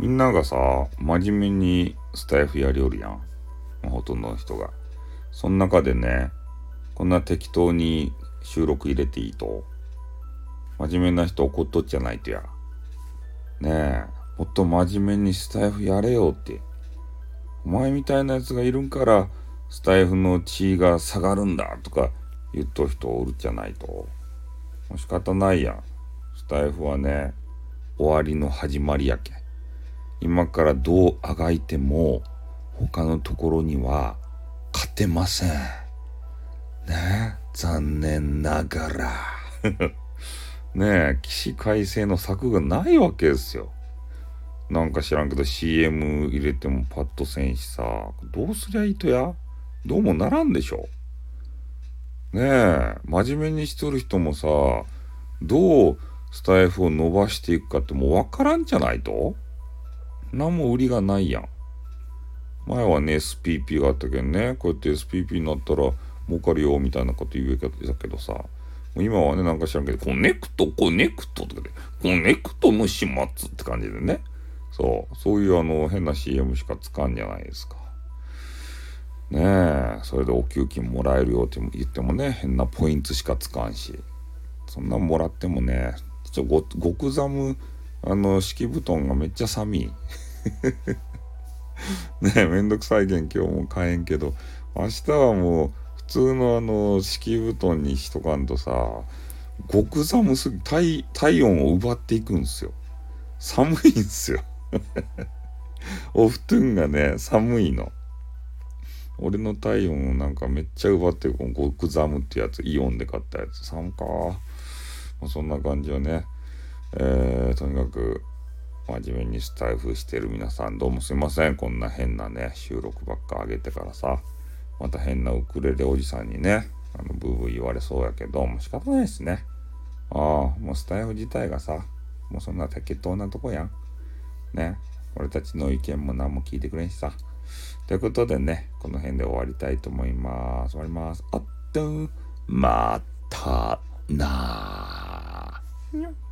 みんながさ、真面目にスタイフやりおるやん。ほとんどの人が。その中でね、こんな適当に収録入れていいと、真面目な人怒っとっちゃないとや。ねえ、もっと真面目にスタイフやれよって。お前みたいなやつがいるんから、スタイフの地位が下がるんだとか言っとる人おるじゃないと。もう仕方ないやん。スタイフはね、終わりの始まりやけ。今からどうあがいても、他のところには勝てません。ね残念ながら。ねえ、起死回生の策がないわけですよ。なんか知らんけど CM 入れてもパッとせんしさ、どうすりゃいいとや？どうもならんでしょ。ねえ、真面目にしとる人もさ、どうスタエフを伸ばしていくかってもうわからんじゃないと？何も売りがないやん。前はね、SPP があったけどね、こうやって SPP になったら儲かるよみたいなこと言うけどけどさ、今はね、なんか知らんけど、コネクト、コネクトとかで、コネクトの始末って感じでね。そう、そういうあの変な CM しかつかんじゃないですか。ねえ、それでお給金もらえるよって言ってもね、変なポイントしかつかんし、そんなんもらってもね、ちょ、ご、極寒、あの、敷布団がめっちゃ寒い。ねえ、めんどくさいけん今日も買えんけど、明日はもう、普通のあの、敷布団にしとかんとさ、極寒すぎ、体、体温を奪っていくんすよ。寒いんすよ。お布団がね、寒いの。俺の体温をなんかめっちゃ奪ってる、この極寒ってやつ、イオンで買ったやつ。寒か。まあ、そんな感じよね。えー、とにかく、真面目にスタイフしてる皆さん、どうもすいません。こんな変なね、収録ばっか上げてからさ、また変なウクレレおじさんにね、あの、ブーブー言われそうやけど、もう仕方ないですね。ああ、もうスタイフ自体がさ、もうそんな適当なとこやん。ね。俺たちの意見も何も聞いてくれんしさ。ということでね、この辺で終わりたいと思います。終わります。あっと、またなー。